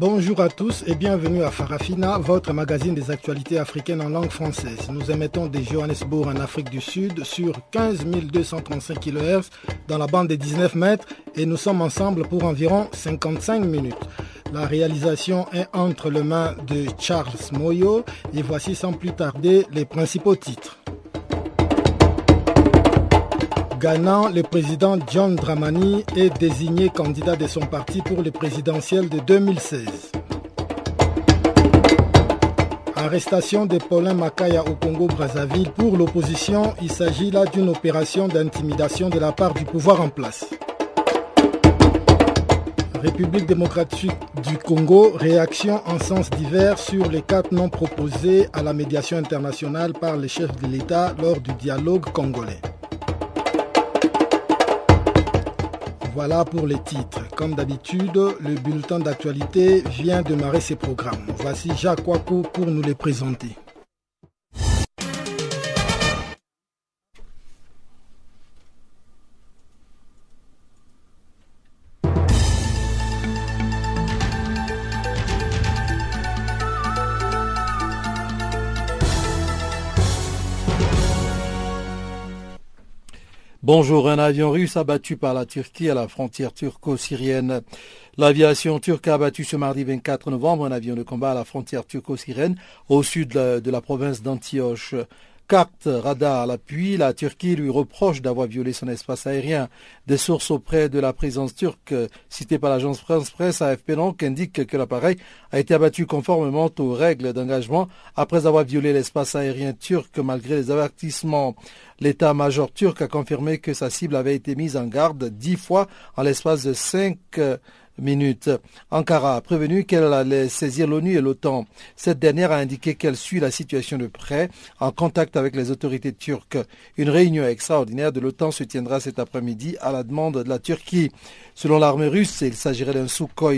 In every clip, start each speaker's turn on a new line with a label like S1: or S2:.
S1: Bonjour à tous et bienvenue à Farafina, votre magazine des actualités africaines en langue française. Nous émettons de Johannesburg en Afrique du Sud sur 15 235 kHz dans la bande des 19 mètres et nous sommes ensemble pour environ 55 minutes. La réalisation est entre les mains de Charles Moyo et voici sans plus tarder les principaux titres. Ghana, le président John Dramani est désigné candidat de son parti pour le présidentiel de 2016. Arrestation de Paulin Makaya au Congo-Brazzaville pour l'opposition, il s'agit là d'une opération d'intimidation de la part du pouvoir en place. République démocratique du Congo, réaction en sens divers sur les quatre noms proposés à la médiation internationale par les chefs de l'État lors du dialogue congolais. Voilà pour les titres. Comme d'habitude, le bulletin d'actualité vient démarrer ses programmes. Voici Jacques Wakou pour nous les présenter.
S2: Bonjour, un avion russe abattu par la Turquie à la frontière turco-syrienne. L'aviation turque a abattu ce mardi 24 novembre un avion de combat à la frontière turco-syrienne au sud de la province d'Antioche carte radar à l'appui, la Turquie lui reproche d'avoir violé son espace aérien. Des sources auprès de la présence turque, citées par l'agence France Presse AFP donc, indiquent que l'appareil a été abattu conformément aux règles d'engagement après avoir violé l'espace aérien turc malgré les avertissements. L'état-major turc a confirmé que sa cible avait été mise en garde dix fois en l'espace de cinq minutes. Ankara a prévenu qu'elle allait saisir l'ONU et l'OTAN. Cette dernière a indiqué qu'elle suit la situation de près, en contact avec les autorités turques. Une réunion extraordinaire de l'OTAN se tiendra cet après-midi à la demande de la Turquie. Selon l'armée russe, il s'agirait d'un Sukhoi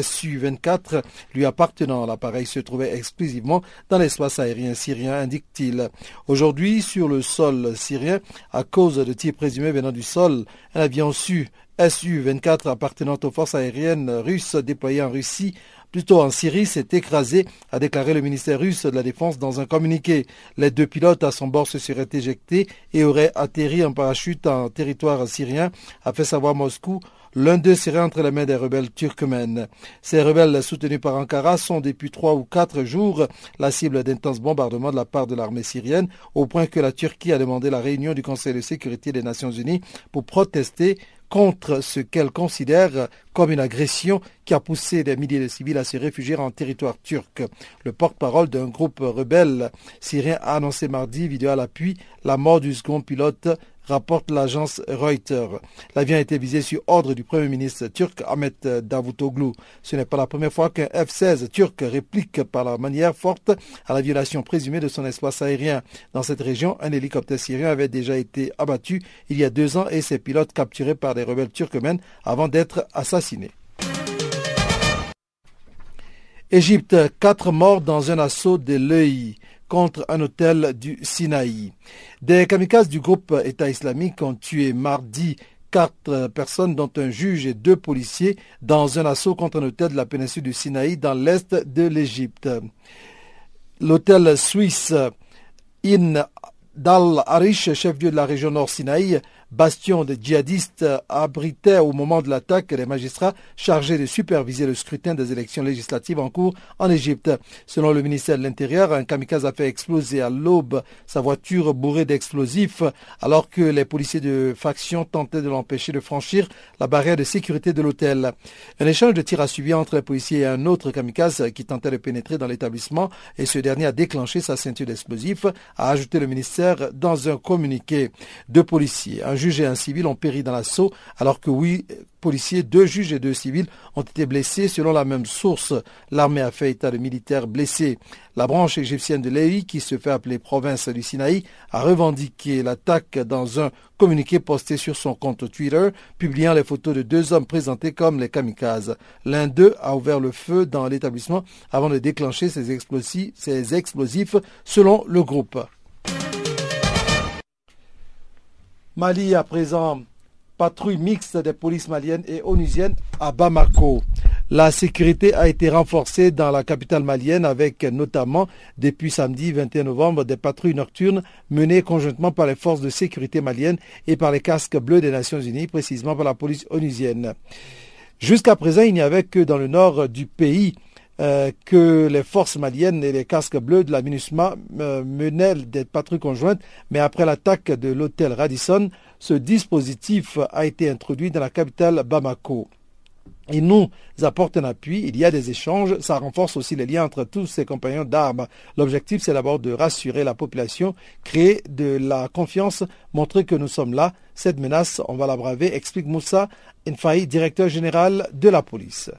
S2: Su-24 lui appartenant. L'appareil se trouvait exclusivement dans l'espace aérien syrien, indique-t-il. Aujourd'hui, sur le sol syrien, à cause de tirs présumés venant du sol, un avion Su Su-24 appartenant aux forces aériennes russes déployées en Russie plutôt en Syrie, s'est écrasé, a déclaré le ministère russe de la Défense dans un communiqué. Les deux pilotes à son bord se seraient éjectés et auraient atterri en parachute en territoire syrien, a fait savoir Moscou. L'un d'eux serait entre les mains des rebelles turkmènes. Ces rebelles soutenus par Ankara sont depuis trois ou quatre jours la cible d'intenses bombardements de la part de l'armée syrienne, au point que la Turquie a demandé la réunion du Conseil de sécurité des Nations Unies pour protester contre ce qu'elle considère comme une agression qui a poussé des milliers de civils à se réfugier en territoire turc. Le porte-parole d'un groupe rebelle syrien a annoncé mardi, vidéo à l'appui, la mort du second pilote rapporte l'agence Reuters. L'avion a été visé sur ordre du Premier ministre turc Ahmet Davutoglu. Ce n'est pas la première fois qu'un F-16 turc réplique par la manière forte à la violation présumée de son espace aérien. Dans cette région, un hélicoptère syrien avait déjà été abattu il y a deux ans et ses pilotes capturés par des rebelles turkmènes avant d'être assassinés. Égypte, quatre morts dans un assaut de l'œil contre un hôtel du Sinaï. Des kamikazes du groupe État islamique ont tué mardi quatre personnes, dont un juge et deux policiers, dans un assaut contre un hôtel de la péninsule du Sinaï dans l'est de l'Égypte. L'hôtel suisse In Dal Arish, chef-lieu de la région nord Sinaï, bastion de djihadistes abritait au moment de l'attaque les magistrats chargés de superviser le scrutin des élections législatives en cours en Égypte. Selon le ministère de l'Intérieur, un kamikaze a fait exploser à l'aube sa voiture bourrée d'explosifs alors que les policiers de faction tentaient de l'empêcher de franchir la barrière de sécurité de l'hôtel. Un échange de tirs a suivi entre les policiers et un autre kamikaze qui tentait de pénétrer dans l'établissement et ce dernier a déclenché sa ceinture d'explosifs, a ajouté le ministère dans un communiqué. Deux policiers, un juge et un civil ont péri dans l'assaut alors que huit policiers, deux juges et deux civils ont été blessés selon la même source. L'armée a fait état de militaires blessés. La branche égyptienne de l'EI, qui se fait appeler province du Sinaï, a revendiqué l'attaque dans un communiqué posté sur son compte Twitter, publiant les photos de deux hommes présentés comme les kamikazes. L'un d'eux a ouvert le feu dans l'établissement avant de déclencher ses explosifs selon le groupe. Mali à présent patrouille mixte des polices maliennes et onusiennes à Bamako. La sécurité a été renforcée dans la capitale malienne avec notamment depuis samedi 21 novembre des patrouilles nocturnes menées conjointement par les forces de sécurité maliennes et par les casques bleus des Nations Unies, précisément par la police onusienne. Jusqu'à présent, il n'y avait que dans le nord du pays que les forces maliennes et les casques bleus de la MINUSMA euh, menaient des patrouilles conjointes, mais après l'attaque de l'hôtel Radisson, ce dispositif a été introduit dans la capitale Bamako. Il nous apporte un appui, il y a des échanges, ça renforce aussi les liens entre tous ces compagnons d'armes. L'objectif, c'est d'abord de rassurer la population, créer de la confiance, montrer que nous sommes là. Cette menace, on va la braver, explique Moussa Nfaï, directeur général de la police.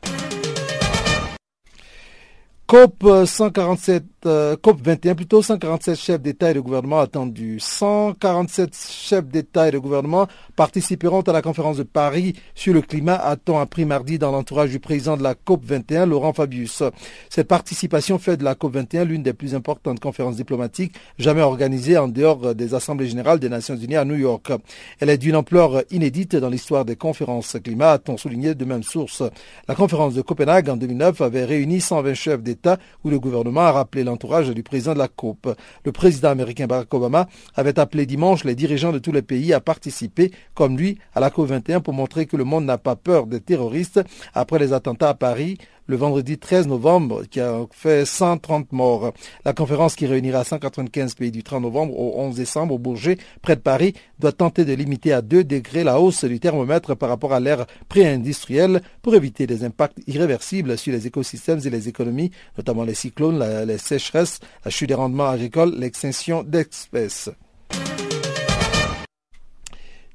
S2: COP 147 euh, COP 21, plutôt 147 chefs d'État et de gouvernement attendus. 147 chefs d'État et de gouvernement participeront à la conférence de Paris sur le climat, a-t-on appris mardi dans l'entourage du président de la COP 21, Laurent Fabius. Cette participation fait de la COP 21 l'une des plus importantes conférences diplomatiques jamais organisées en dehors des assemblées générales des Nations Unies à New York. Elle est d'une ampleur inédite dans l'histoire des conférences climat, a-t-on souligné de même source. La conférence de Copenhague en 2009 avait réuni 120 chefs d'État où le gouvernement a rappelé entourage du président de la COP. Le président américain Barack Obama avait appelé dimanche les dirigeants de tous les pays à participer, comme lui, à la COP 21 pour montrer que le monde n'a pas peur des terroristes après les attentats à Paris le vendredi 13 novembre, qui a fait 130 morts. La conférence qui réunira 195 pays du 30 novembre au 11 décembre au Bourget, près de Paris, doit tenter de limiter à 2 degrés la hausse du thermomètre par rapport à l'ère pré-industrielle pour éviter des impacts irréversibles sur les écosystèmes et les économies, notamment les cyclones, les sécheresses, la chute des rendements agricoles, l'extinction d'espèces.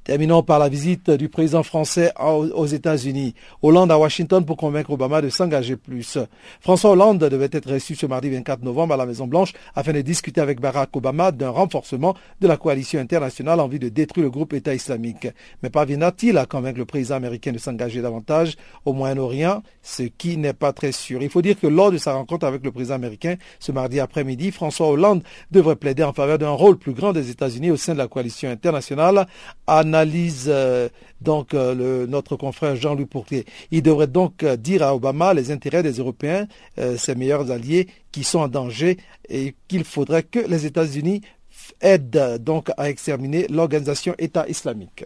S2: Terminons par la visite du président français aux États-Unis. Hollande à Washington pour convaincre Obama de s'engager plus. François Hollande devait être reçu ce mardi 24 novembre à la Maison-Blanche afin de discuter avec Barack Obama d'un renforcement de la coalition internationale en vue de détruire le groupe État islamique. Mais parviendra-t-il à convaincre le président américain de s'engager davantage au Moyen-Orient, ce qui n'est pas très sûr. Il faut dire que lors de sa rencontre avec le président américain ce mardi après-midi, François Hollande devrait plaider en faveur d'un rôle plus grand des États-Unis au sein de la coalition internationale analyse euh, donc euh, notre confrère Jean-Louis Pourtier. Il devrait donc euh, dire à Obama les intérêts des Européens, ses meilleurs alliés, qui sont en danger et qu'il faudrait que les États-Unis aident donc à exterminer l'organisation État islamique.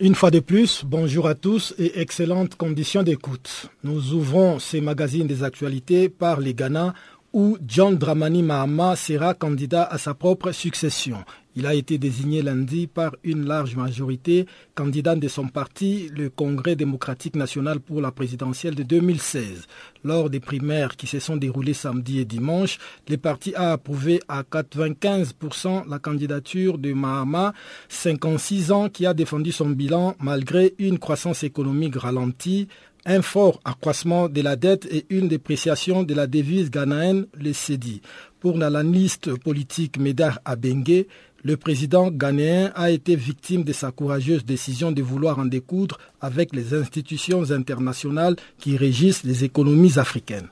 S1: Une fois de plus, bonjour à tous et excellentes conditions d'écoute. Nous ouvrons ces magazines des actualités par les Ghana où John Dramani Mahama sera candidat à sa propre succession. Il a été désigné lundi par une large majorité candidat de son parti, le Congrès démocratique national pour la présidentielle de 2016. Lors des primaires qui se sont déroulées samedi et dimanche, le parti a approuvé à 95% la candidature de Mahama, 56 ans, qui a défendu son bilan malgré une croissance économique ralentie, un fort accroissement de la dette et une dépréciation de la devise ghanéenne, le CEDI. Pour l'analyste politique Médard Abengue, le président ghanéen a été victime de sa courageuse décision de vouloir en découdre avec les institutions internationales qui régissent les économies africaines.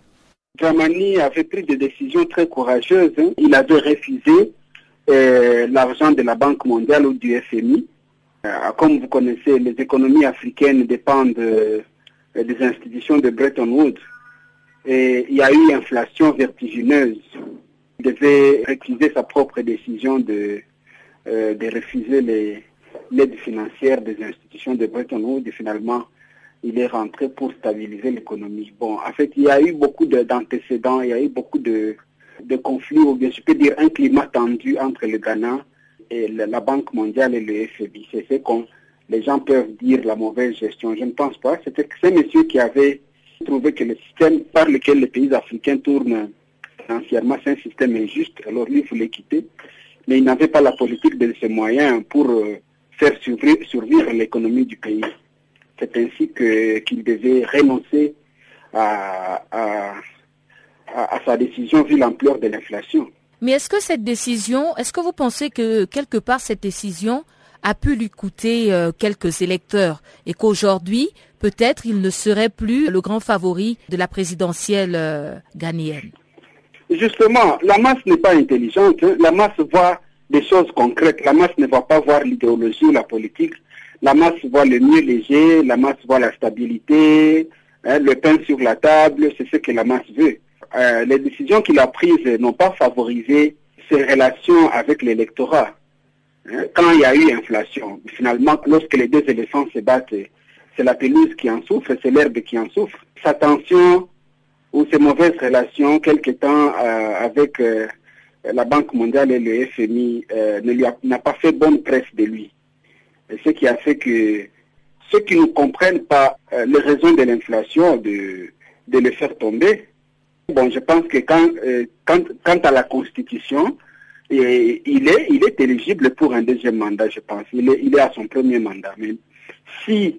S3: Dramani avait pris des décisions très courageuses. Hein. Il avait refusé euh, l'argent de la Banque mondiale ou du FMI. Euh, comme vous connaissez, les économies africaines dépendent euh, des institutions de Bretton Woods. Et il y a eu inflation vertigineuse. Il devait récuser sa propre décision de, de refuser l'aide financière des institutions de Bretton Woods et finalement il est rentré pour stabiliser l'économie. Bon, en fait, il y a eu beaucoup d'antécédents, il y a eu beaucoup de, de, conflits, ou bien je peux dire un climat tendu entre le Ghana et la, Banque mondiale et le FMI. C'est ce qu'on les gens peuvent dire la mauvaise gestion. Je ne pense pas. C'était ce monsieur qui avait trouvé que le système par lequel les pays africains tournent financièrement, c'est un système injuste. Alors lui, il voulait quitter. Mais il n'avait pas la politique de ses moyens pour euh, faire survivre, l'économie du pays. C'est ainsi qu'il devait renoncer à, sa décision vu l'ampleur de l'inflation.
S4: Mais est-ce que cette décision, est-ce que vous pensez que quelque part cette décision a pu lui coûter euh, quelques électeurs et qu'aujourd'hui, peut-être, il ne serait plus le grand favori de la présidentielle euh, ghanéenne
S3: Justement, la masse n'est pas intelligente. Hein. La masse voit des choses concrètes. La masse ne va pas voir l'idéologie ou la politique. La masse voit le mieux léger, la masse voit la stabilité, hein, le pain sur la table, c'est ce que la masse veut. Euh, les décisions qu'il a prises n'ont pas favorisé ses relations avec l'électorat. Quand il y a eu inflation, finalement, lorsque les deux éléphants se battent, c'est la pelouse qui en souffre, c'est l'herbe qui en souffre. Sa tension ou ses mauvaises relations, quelque temps euh, avec euh, la Banque mondiale et le FMI, ne lui n'a pas fait bonne presse de lui ce qui a fait que ceux qui ne comprennent pas euh, les raisons de l'inflation, de, de le faire tomber. Bon, je pense que quand, euh, quand, quant à la Constitution, et, il, est, il est éligible pour un deuxième mandat, je pense. Il est, il est à son premier mandat. Mais si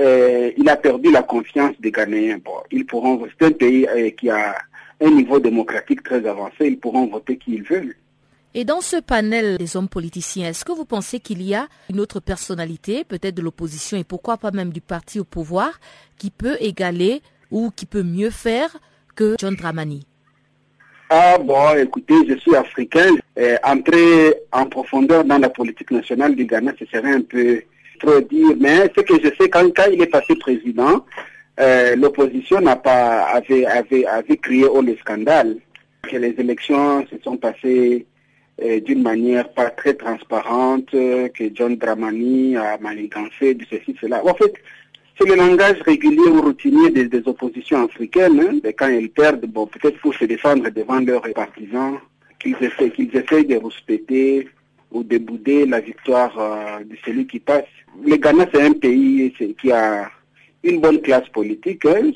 S3: euh, il a perdu la confiance des Ghanéens, bon, ils pourront, c'est un pays qui a un niveau démocratique très avancé, ils pourront voter qui ils veulent.
S4: Et dans ce panel des hommes politiciens, est-ce que vous pensez qu'il y a une autre personnalité, peut-être de l'opposition et pourquoi pas même du parti au pouvoir, qui peut égaler ou qui peut mieux faire que John Dramani?
S3: Ah bon, écoutez, je suis africain. Entrer en profondeur dans la politique nationale du Ghana, ce serait un peu trop dire. Mais ce que je sais, quand, quand il est passé président, euh, l'opposition n'a pas avait, avait, crié au le scandale que les élections se sont passées d'une manière pas très transparente, que John Dramani a manigancé, de ceci, cela. En fait, c'est le langage régulier ou routinier des, oppositions africaines. Hein, quand elles perdent, bon, peut-être pour se défendre devant leurs partisans, qu'ils essayent de respecter ou de bouder la victoire euh, de celui qui passe. Le Ghana, c'est un pays qui a une bonne classe politique. Hein,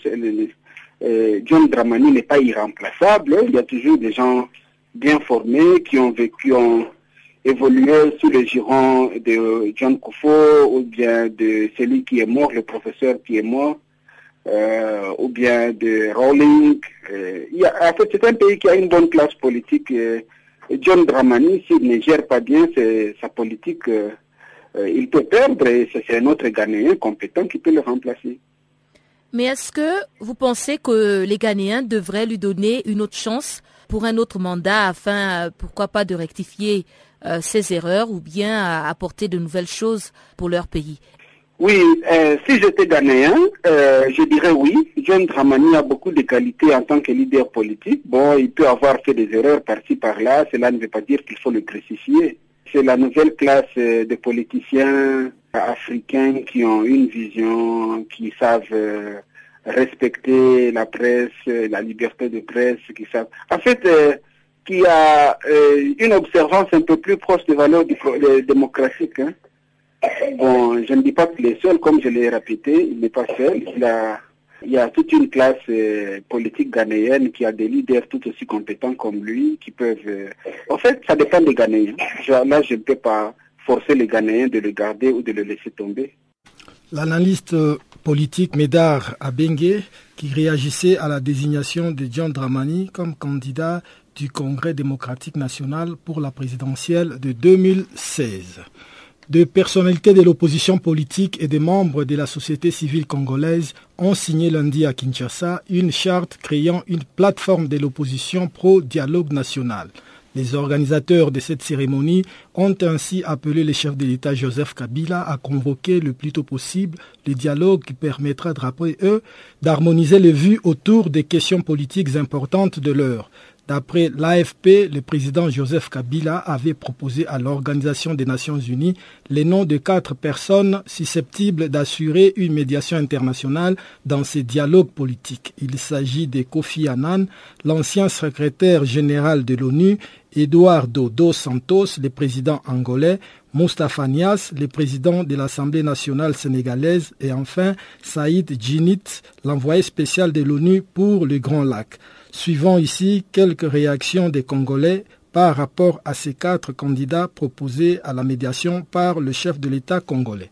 S3: euh, John Dramani n'est pas irremplaçable. Il y a toujours des gens bien formés, qui ont vécu, ont évolué sous le giron de John Koufo ou bien de celui qui est mort, le professeur qui est mort, euh, ou bien de Rowling. Euh, en fait, c'est un pays qui a une bonne classe politique. Euh, John Dramani, s'il ne gère pas bien sa politique, il peut perdre et c'est un autre Ghanéen compétent qui peut le remplacer.
S4: Mais est-ce que vous pensez que les Ghanéens devraient lui donner une autre chance pour un autre mandat afin, euh, pourquoi pas, de rectifier euh, ses erreurs ou bien apporter de nouvelles choses pour leur pays?
S3: Oui, euh, si j'étais ghanéen, je dirais oui. John Dramani a beaucoup de qualités en tant que leader politique. Bon, il peut avoir fait des erreurs par-ci, par-là. Cela ne veut pas dire qu'il faut le crucifier. C'est la nouvelle classe de politiciens africains qui ont une vision, qui savent respecter la presse, la liberté de presse, qui savent. En fait, euh, qui a euh, une observance un peu plus proche des valeurs démocratiques. Hein. Bon, je ne dis pas qu'il est seul, comme je l'ai répété, il n'est pas seul. Il, a, il y a toute une classe euh, politique ghanéenne qui a des leaders tout aussi compétents comme lui, qui peuvent... En fait, ça dépend des Ghanéens. là, je ne peux pas forcer les Ghanéens de le garder ou de le laisser tomber.
S1: L'analyste politique Médard Abengue qui réagissait à la désignation de John Dramani comme candidat du Congrès démocratique national pour la présidentielle de 2016. Des personnalités de l'opposition politique et des membres de la société civile congolaise ont signé lundi à Kinshasa une charte créant une plateforme de l'opposition pro-dialogue national. Les organisateurs de cette cérémonie ont ainsi appelé le chef de l'État Joseph Kabila à convoquer le plus tôt possible le dialogue qui permettra, d'après eux, d'harmoniser les vues autour des questions politiques importantes de l'heure. D'après l'AFP, le président Joseph Kabila avait proposé à l'Organisation des Nations Unies les noms de quatre personnes susceptibles d'assurer une médiation internationale dans ces dialogues politiques. Il s'agit de Kofi Annan, l'ancien secrétaire général de l'ONU, Eduardo dos Santos, le président angolais, Mustafa Nias, le président de l'Assemblée nationale sénégalaise, et enfin Saïd Djinit, l'envoyé spécial de l'ONU pour le Grand Lac. Suivons ici quelques réactions des Congolais par rapport à ces quatre candidats proposés à la médiation par le chef de l'État congolais.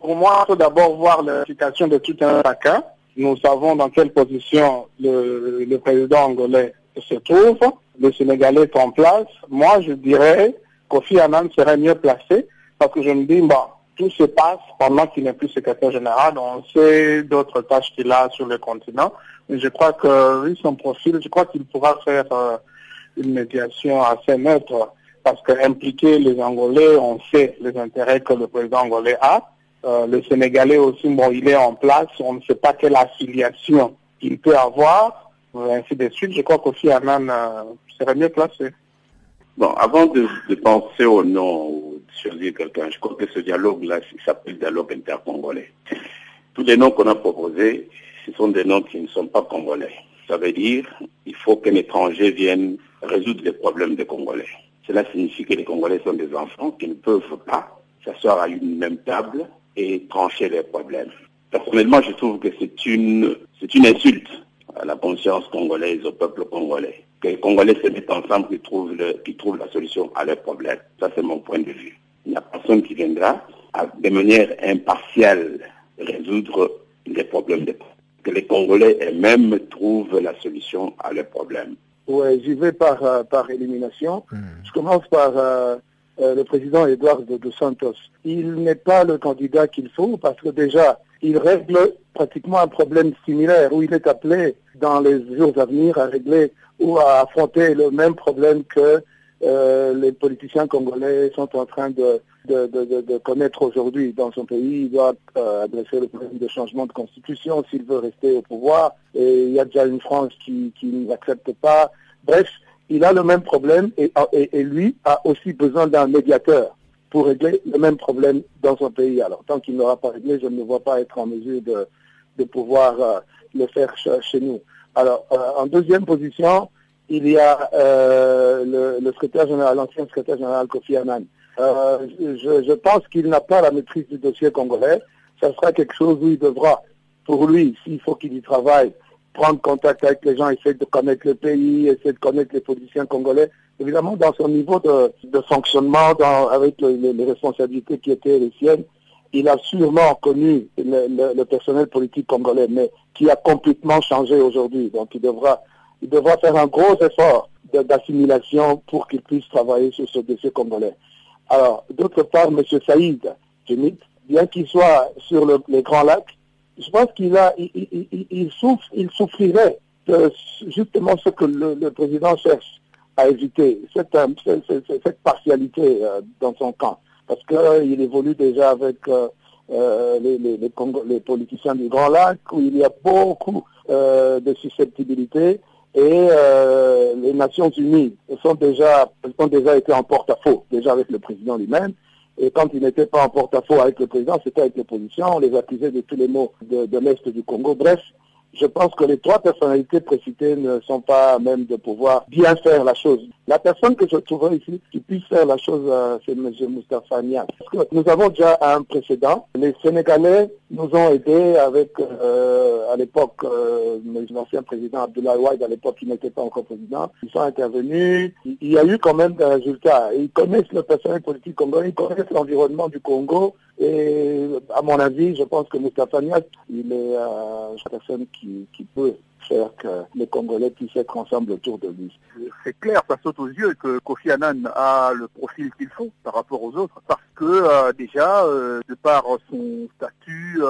S5: Pour moi, il faut d'abord voir la situation de tout un chacun. Nous savons dans quelle position le, président angolais se trouve. Le Sénégalais est en place. Moi, je dirais Kofi Annan serait mieux placé parce que je me dis, bon, tout se passe pendant qu'il n'est plus secrétaire général. On sait d'autres tâches qu'il a sur le continent. Je crois que, vu son profil, je crois qu'il pourra faire euh, une médiation assez neutre parce qu'impliquer les Angolais, on sait les intérêts que le président angolais a. Euh, le Sénégalais aussi, bon, il est en place, on ne sait pas quelle affiliation il peut avoir, ainsi de suite. Je crois qu'aussi Annan euh, serait mieux placé.
S6: Bon, avant de, penser au nom ou de choisir quelqu'un, je crois que ce dialogue-là, s'appelle dialogue intercongolais. Tous les noms qu'on a proposés, ce sont des noms qui ne sont pas congolais. Ça veut dire qu'il faut qu'un étranger vienne résoudre les problèmes des Congolais. Cela signifie que les Congolais sont des enfants qui ne peuvent pas s'asseoir à une même table et trancher les problèmes. Personnellement, je trouve que c'est une, c'est une insulte à la conscience congolaise, au peuple congolais. Que les Congolais se mettent ensemble et trouvent, le, la solution à leurs problèmes. Ça, c'est mon point de vue. Il n'y a personne qui viendra de manière impartiale résoudre les problèmes des que les Congolais eux-mêmes trouvent la solution à leurs problèmes.
S5: Oui, j'y vais par, euh, par élimination. Mmh. Je commence par euh, euh, le président Eduardo dos Santos. Il n'est pas le candidat qu'il faut parce que déjà, il règle pratiquement un problème similaire où il est appelé dans les jours à venir à régler ou à affronter le même problème que euh, les politiciens congolais sont en train de, de, de, de connaître aujourd'hui dans son pays. Il doit euh, adresser le problème de changement de constitution s'il veut rester au pouvoir. Et il y a déjà une France qui, qui ne l'accepte pas. Bref, il a le même problème et, et, lui a aussi besoin d'un médiateur pour régler le même problème dans son pays. Alors, tant qu'il n'aura pas réglé, je ne vois pas être en mesure de, de pouvoir euh, le faire chez nous. Alors, euh, en deuxième position, il y a euh, le, le, secrétaire général, l'ancien secrétaire général Kofi Annan. Euh, je, je, pense qu'il n'a pas la maîtrise du dossier congolais. Ça sera quelque chose où il devra, pour lui, s'il faut qu'il y travaille, prendre contact avec les gens, essayer de connaître le pays, essayer de connaître les politiciens congolais. Évidemment, dans son niveau de, de fonctionnement, dans, avec les, responsabilités qui étaient les siennes, il a sûrement connu le, le, le personnel politique congolais, mais qui a complètement changé aujourd'hui. Donc, il devra il devra faire un gros effort d'assimilation pour qu'il puisse travailler sur ce dossier congolais. Alors, d'autre part, M. Saïd bien qu'il soit sur le, les Grands Lacs, je pense qu'il a, il, il, souffre, il souffrirait de justement ce que le, président cherche à éviter, cette, cette, partialité euh, dans son camp. Parce qu'il euh, évolue déjà avec euh, les, les, politiciens du Grand Lac, où il y a beaucoup de susceptibilité et euh, les Nations Unies sont déjà, ont déjà été en porte-à-faux, déjà avec le président lui-même. Et quand ils n'étaient pas en porte-à-faux avec le président, c'était avec l'opposition. On les accusait de tous les maux de, de l'Est du Congo. Bref, je pense que les trois personnalités précitées ne sont pas même de pouvoir bien faire la chose. La personne que je trouverais ici qui puisse faire la chose, euh, c'est M. Moustapha nous avons déjà un précédent. Les Sénégalais
S7: nous ont aidés avec, euh, à l'époque, euh, l'ancien président Abdoulaye Wade, à l'époque, qui n'était pas encore président. Ils sont intervenus. Il y a eu quand même des résultats. Ils connaissent le personnel politique congolais, ils connaissent l'environnement du Congo. Et à mon avis, je pense que Moustapha il est euh, une personne qui, qui peut faire que les Congolais puissent être ensemble autour de lui.
S8: C'est clair, ça saute aux yeux que Kofi Annan a le profil qu'il faut par rapport aux autres, parce que euh, déjà, euh, de par son statut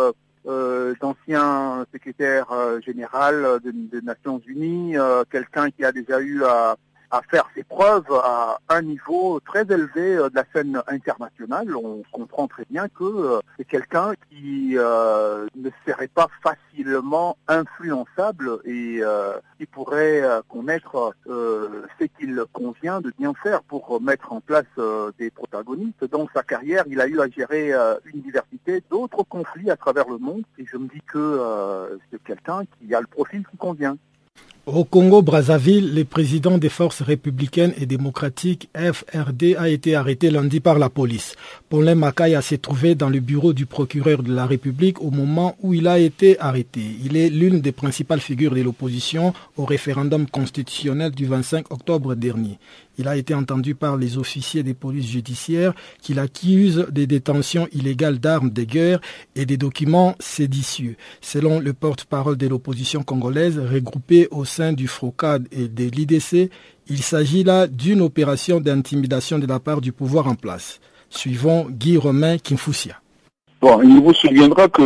S8: euh, d'ancien secrétaire général des Nations Unies, quelqu'un qui a déjà eu à à faire ses preuves à un niveau très élevé euh, de la scène internationale. On comprend très bien que euh, c'est quelqu'un qui euh, ne serait pas facilement influençable et qui pourrait connaître ce qu'il convient de bien faire pour mettre en place des protagonistes. Dans sa carrière, il a eu à gérer une diversité d'autres conflits à travers le monde et je me dis que c'est quelqu'un qui a le profil qui convient.
S1: Au Congo-Brazzaville, le président des forces républicaines et démocratiques FRD a été arrêté lundi par la police. Paulin Makaya s'est trouvé dans le bureau du procureur de la République au moment où il a été arrêté. Il est l'une des principales figures de l'opposition au référendum constitutionnel du 25 octobre dernier. Il a été entendu par les officiers des polices judiciaires qui l'accusent des détentions illégales d'armes de guerre et des documents séditieux. Selon le porte-parole de l'opposition congolaise regroupée au sein du FROCAD et de l'IDC, il s'agit là d'une opération d'intimidation de la part du pouvoir en place. Suivons Guy Romain Kimfusia.
S9: Bon, il vous souviendra que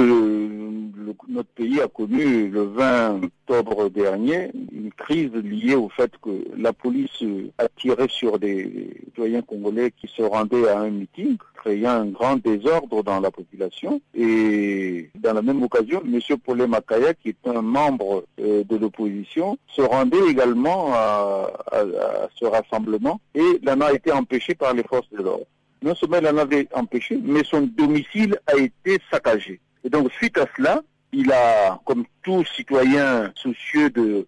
S9: notre pays a connu le 20 octobre dernier une crise liée au fait que la police a tiré sur des citoyens congolais qui se rendaient à un meeting, créant un grand désordre dans la population. Et dans la même occasion, M. Paulé Makaya, qui est un membre euh, de l'opposition, se rendait également à, à ce rassemblement et l'en a été empêché par les forces de l'ordre non seulement il en avait empêché, mais son domicile a été saccagé. Et donc, suite à cela, il a, comme tout citoyen soucieux de,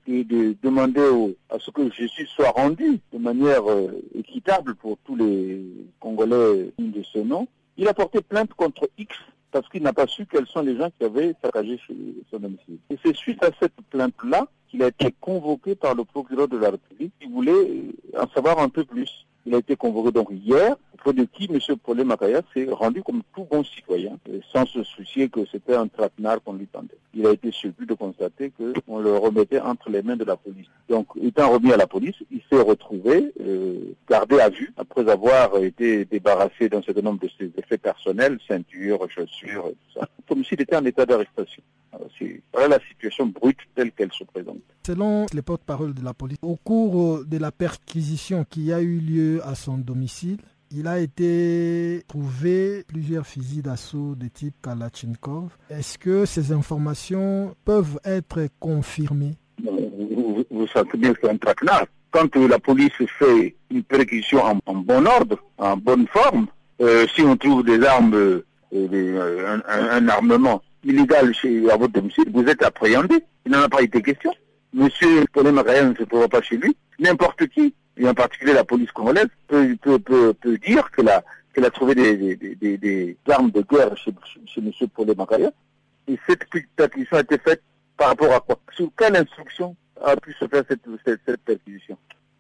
S9: demander à ce que Jésus soit rendu de manière euh, équitable pour tous les Congolais de ce nom, il a porté plainte contre X parce qu'il n'a pas su quels sont les gens qui avaient saccagé son domicile. Et c'est suite à cette plainte-là qu'il a été convoqué par le procureur de la République qui voulait en savoir un peu plus. Il a été convoqué donc hier, auprès de qui M. Paulé Makaya s'est rendu comme tout bon citoyen, sans se soucier que c'était un traquenard qu'on lui tendait. Il a été surpris de constater qu'on le remettait entre les mains de la police. Donc, étant remis à la police, il s'est retrouvé euh, gardé à vue, après avoir été débarrassé d'un certain nombre de ses effets personnels, ceinture, chaussures, tout ça, comme s'il était en état d'arrestation. Voilà la situation brute telle qu'elle se présente.
S1: Selon les porte-parole de la police, au cours euh, de la perquisition qui a eu lieu à son domicile, il a été trouvé plusieurs fusils d'assaut de type Kalachnikov. Est-ce que ces informations peuvent être confirmées?
S9: Vous, vous, savez bien que c'est un traquenard. Quand la police fait une perquisition en, bon ordre, en bonne forme, euh, si on trouve des armes, euh, un, armement illégal chez, à votre domicile, vous êtes appréhendé. Il n'en a pas été question. Monsieur Pauline Macayan ne se trouve pas chez lui. N'importe qui, et en particulier la police congolaise, peut, peut, peut, peut dire qu'elle a, qu'elle a trouvé des, des, des, des, armes de guerre chez, chez Pauline Macayan. Et cette perquisition a été faite par rapport à quoi? Sur quelle instruction a pu se faire cette, cette, cette perquisition?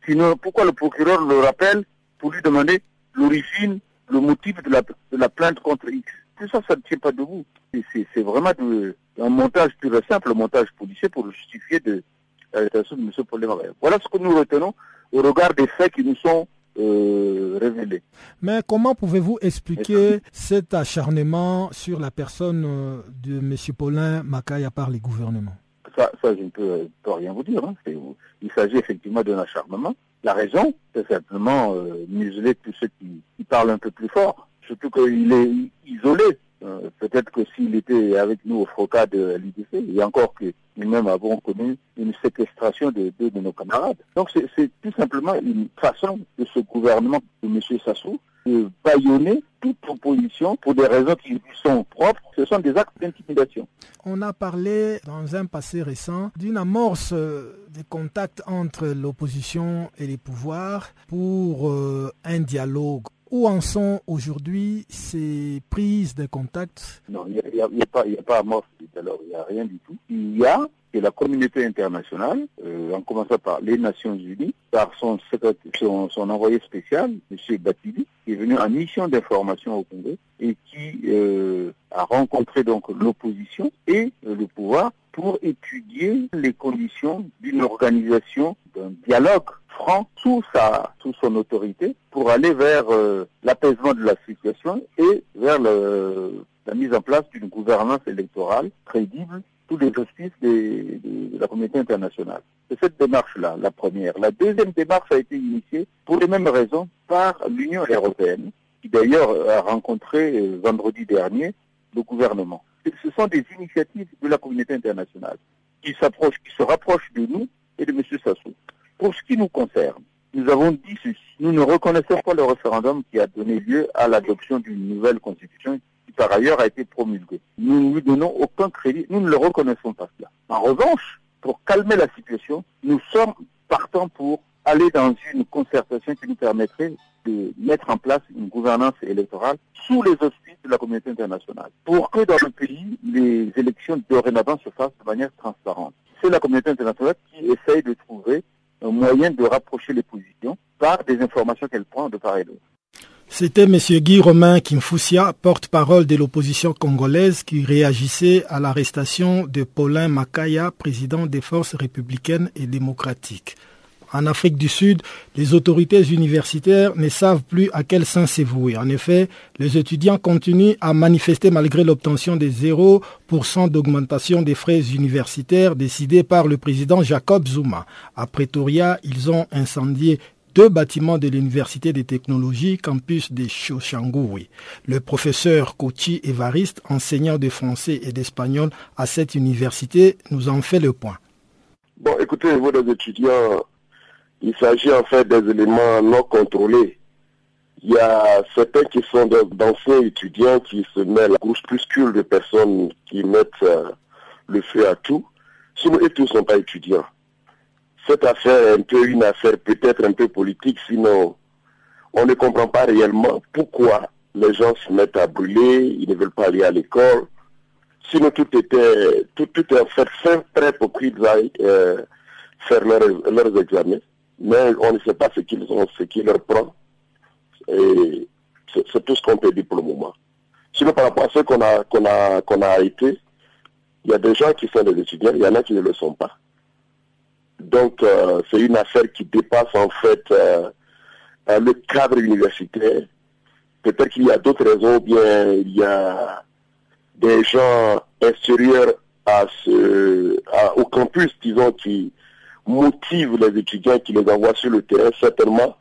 S9: Sinon, pourquoi le procureur le rappelle pour lui demander l'origine, le motif de la, de la plainte contre X? Tout ça, ça ne tient pas debout. C'est vraiment de, un montage pur et simple, un montage policier pour justifier de l'arrestation de M. Paul Voilà ce que nous retenons au regard des faits qui nous sont euh, révélés.
S1: Mais comment pouvez-vous expliquer cet acharnement sur la personne euh, de M. Paulin Makaya par les gouvernements?
S9: Ça, ça, je ne peux, rien vous dire. Hein. Il s'agit effectivement d'un acharnement. La raison, c'est simplement euh, museler tous ceux qui, qui parlent un peu plus fort surtout qu'il est isolé. Euh, peut-être que s'il était avec nous au FROCA de l'IDC, et encore que nous-mêmes avons connu une séquestration de nos camarades. Donc c'est tout simplement une façon de ce gouvernement de M. Sassou de baïonner toute opposition pour des raisons qui lui sont propres. Ce sont des actes d'intimidation.
S1: On a parlé dans un passé récent d'une amorce des contacts entre l'opposition et les pouvoirs pour euh, un dialogue où en sont aujourd'hui ces prises de contact
S9: Non, il n'y a, pas, y a pas amorce alors il n'y a rien du tout. Il y a que la communauté internationale, euh, en commençant par les Nations Unies, par son, son, son envoyé spécial, M. Batili, qui est venu en mission d'information au Congrès et qui euh, a rencontré donc l'opposition et le pouvoir pour étudier les conditions d'une organisation, d'un dialogue franc sous sa sous son autorité pour aller vers euh, l'apaisement de la situation et vers la mise en place d'une gouvernance électorale crédible sous de, de, la communauté internationale. C'est cette démarche-là, la première. La deuxième démarche a été initiée pour les mêmes raisons par l'Union européenne, qui d'ailleurs a rencontré euh, vendredi dernier le gouvernement. Ce sont des initiatives de la communauté internationale qui s'approchent, qui se rapprochent de nous et de M. Sassou. Pour ce qui nous concerne, nous avons dit ceci. Nous ne reconnaissons pas le référendum qui a donné lieu à l'adoption d'une nouvelle constitution qui par ailleurs a été promulguée. Nous ne lui donnons aucun crédit, nous ne le reconnaissons pas cela. En revanche, pour calmer la situation, nous sommes partants pour aller dans une concertation qui nous permettrait de mettre en place une gouvernance électorale sous les auspices de la communauté internationale, pour que dans le pays, les élections dorénavant se fassent de manière transparente. C'est la communauté internationale qui essaye de trouver un moyen de rapprocher les positions par des informations qu'elle prend de part et d'autre.
S1: C'était M. Guy Romain Kimfoussia, porte-parole de l'opposition congolaise, qui réagissait à l'arrestation de Paulin Makaya, président des forces républicaines et démocratiques. En Afrique du Sud, les autorités universitaires ne savent plus à quel sens se vouer. En effet, les étudiants continuent à manifester malgré l'obtention des 0% d'augmentation des frais universitaires décidés par le président Jacob Zuma. À Pretoria, ils ont incendié deux bâtiments de l'Université des technologies campus de Choshanguri. Le professeur Kochi Evariste, enseignant de français et d'espagnol à cette université, nous en fait le point.
S10: Bon, écoutez, vous les étudiants, il s'agit en fait des éléments non contrôlés. Il y a certains qui sont d'anciens étudiants qui se mêlent à la groupuscule de personnes qui mettent euh, le feu à tout. Sinon, eux tous ne sont pas étudiants cette affaire est un peu une affaire peut-être un peu politique, sinon on ne comprend pas réellement pourquoi les gens se mettent à brûler, ils ne veulent pas aller à l'école. Sinon tout était tout, est en fait très pour qu'ils aillent faire leurs, examens. Mais on ne sait pas ce qu'ils ont, ce qui leur prend. Et c'est tout ce qu'on peut dire pour le moment. Sinon par rapport à ce qu'on a qu'on a qu'on a été, il y a des gens qui sont des étudiants, il y en a qui ne le sont pas. Donc, euh, c'est une affaire qui dépasse en fait euh, le cadre universitaire. Peut-être qu'il y a d'autres raisons, bien il y a des gens extérieurs au campus, disons, qui motivent les étudiants, qui les envoient sur le terrain. Certainement,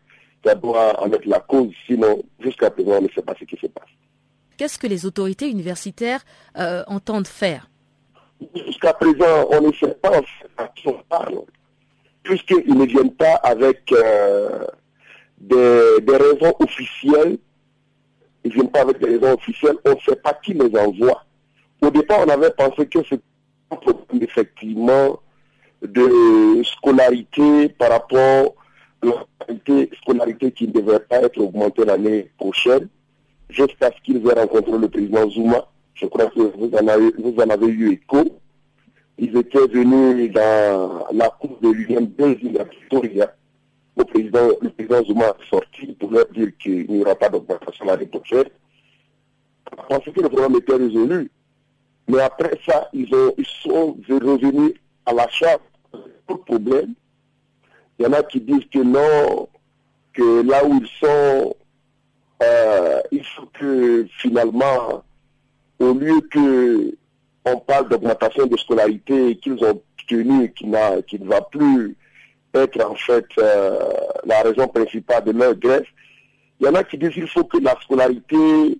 S10: ça doit en être la cause. Sinon, jusqu'à présent, on ne sait pas ce qui se passe.
S4: Qu'est-ce que les autorités universitaires entendent faire?
S10: Jusqu'à présent, on ne sait pas à qui on parle puisqu'ils ne viennent pas avec euh, des, raisons officielles, ils ne viennent pas avec des raisons officielles, on ne sait pas qui les envoie. Au départ, on avait pensé que c'était un problème effectivement de scolarité par rapport à la scolarité qui ne devrait pas être augmentée l'année prochaine, juste parce qu'ils aient rencontré le président Zuma. Je crois que vous en avez, vous en avez eu écho ils étaient venus dans la cour de l'Union Belgique à Victoria. Le président, le président Zuma est sorti pour leur dire qu'il n'y aura pas d'augmentation l'année prochaine. Parce que le problème était résolu. Mais après ça, ils, ont, ils sont revenus à la charge. Tout problème. Il y en a qui disent que non, que là où ils sont, euh, il faut que finalement, au lieu que on parle d'augmentation de scolarité qu'ils ont obtenue, qui, qui ne va plus être en fait euh, la raison principale de leur grève. Il y en a qui disent qu'il faut que la scolarité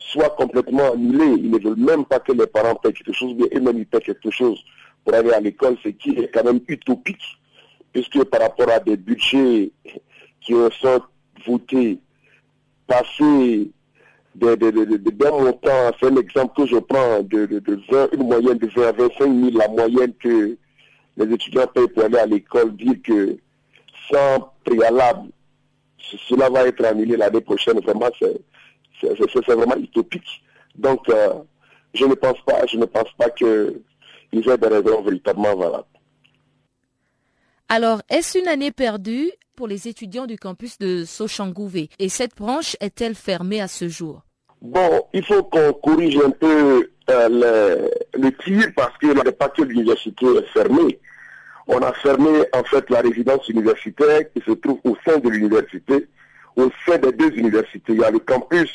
S10: soit complètement annulée. Ils ne veulent même pas que les parents paient quelque chose, mais eux-mêmes ils paient quelque chose pour aller à l'école, ce qui est quand même utopique, puisque par rapport à des budgets qui sont votés, passés de, de, de, d'un montant, c'est un exemple que je prends, de, de, une moyenne de 20 à 25 000, la moyenne que les étudiants payent pour aller à l'école, dire que sans préalable, cela va être annulé l'année prochaine. Vraiment, c'est vraiment utopique. Donc, euh, je ne pense pas, je ne pense pas qu'ils aient des raisons véritablement valables.
S4: Alors, est-ce une année perdue pour les étudiants du campus de Sochangouvé Et cette branche est-elle fermée à ce jour?
S10: Bon, il faut qu'on corrige un peu euh, le, tir parce que n'est pas que l'université est fermée. On a fermé en fait la résidence universitaire qui se trouve au sein de l'université, au sein des deux universités. Il y a le campus